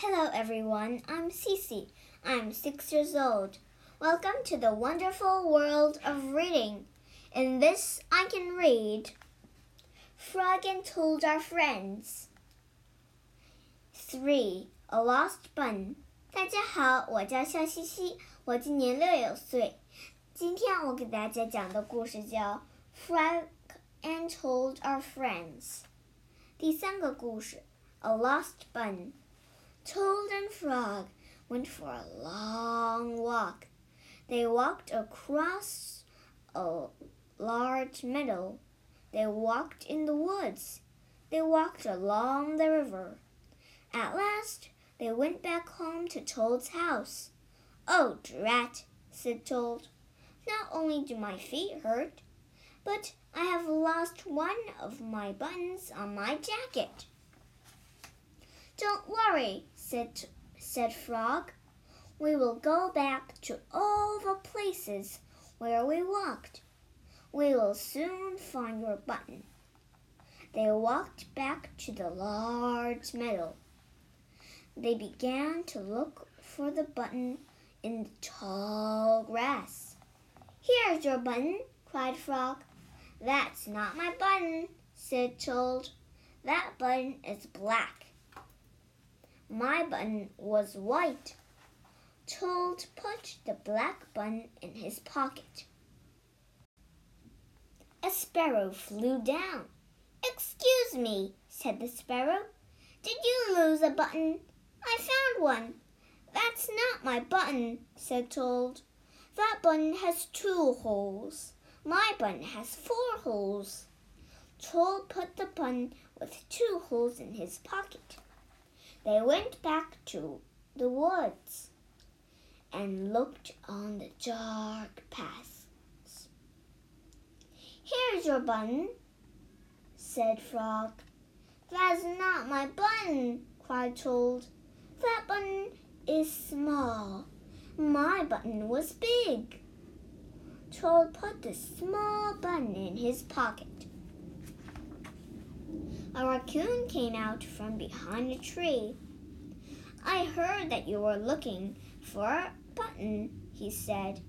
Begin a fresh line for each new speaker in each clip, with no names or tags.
Hello, everyone. I'm Cece. I'm six years old. Welcome to the wonderful world of reading. In this, I can read Frog and Toad Are Friends. 3. A Lost Bun. 大家好，我叫笑嘻嘻，我今年六岁。今天我给大家讲的故事叫《Frog and Toad Are Friends》。第三个故事，《A Lost Bun》。Toad and Frog went for a long walk. They walked across a large meadow. They walked in the woods. They walked along the river. At last, they went back home to Toad's house. Oh, drat, said Toad. Not only do my feet hurt, but I have lost one of my buttons on my jacket. Don't worry, said, said Frog. We will go back to all the places where we walked. We will soon find your button. They walked back to the large meadow. They began to look for the button in the tall grass. Here's your button, cried Frog. That's not my button, said Toad. That button is black. My button was white. Toad put the black button in his pocket. A sparrow flew down. Excuse me, said the sparrow. Did you lose a button? I found one. That's not my button, said Toad. That button has two holes. My button has four holes. Toad put the button with two holes in his pocket. They went back to the woods and looked on the dark paths. Here's your button, said Frog. That's not my button, cried Toad. That button is small. My button was big. Toad put the small button in his pocket. A raccoon came out from behind a tree. I heard that you were looking for a button, he said.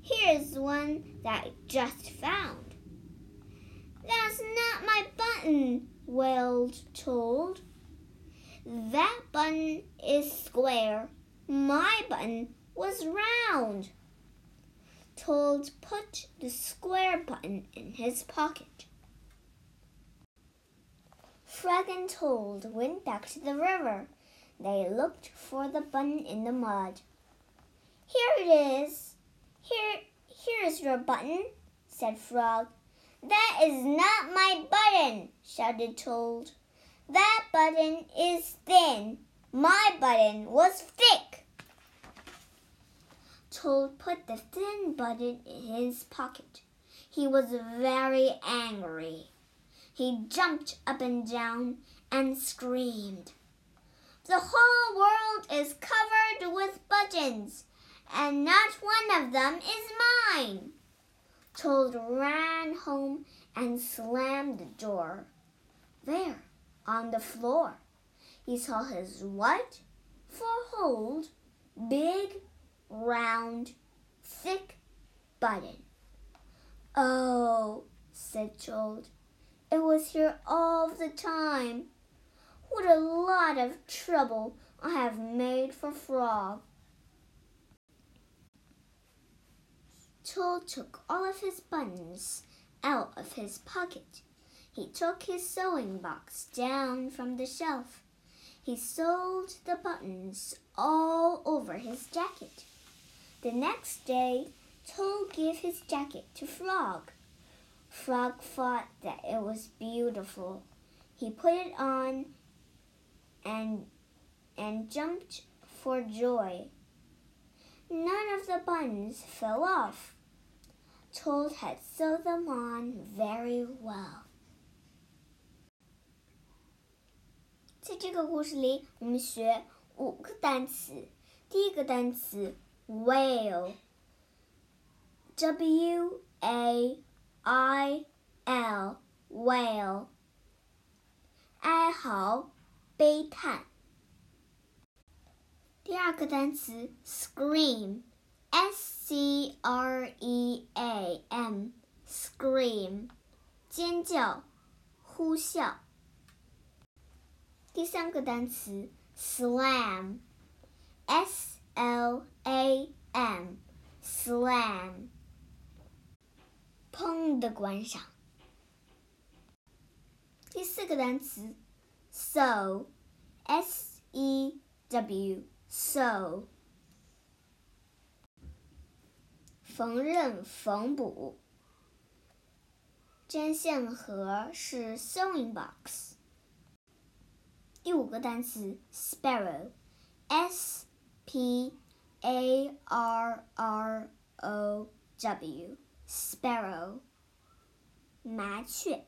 Here's one that I just found. That's not my button, wailed Toad. That button is square. My button was round. Toad put the square button in his pocket. Frog and Toad went back to the river. They looked for the button in the mud. Here it is. Here, here is your button, said Frog. That is not my button, shouted Toad. That button is thin. My button was thick. Toad put the thin button in his pocket. He was very angry. He jumped up and down and screamed. The whole world is covered with buttons, and not one of them is mine. Toad ran home and slammed the door. There, on the floor, he saw his what? For hold, big, round, thick button. Oh, said Toad, it was here all the time. What a lot of trouble I have made for Frog. Toad took all of his buttons out of his pocket. He took his sewing box down from the shelf. He sewed the buttons all over his jacket. The next day, Toad gave his jacket to Frog. Frog thought that it was beautiful. He put it on and and jumped for joy. None of the buttons fell off. Toad had sewed them on very well. 在这个故事里，我们学五个单词。第一个单词 wail，w a I L whale，哀嚎、悲叹。第二个单词 scream，s c r e a m，scream，尖叫、呼啸。第三个单词 slam，s l a m，slam，砰的关上。第四个单词 sew，s e w。sew，缝纫、缝补。针线盒是 sewing box。第五个单词，sparrow，s p a r r o w w，sparrow，麻雀。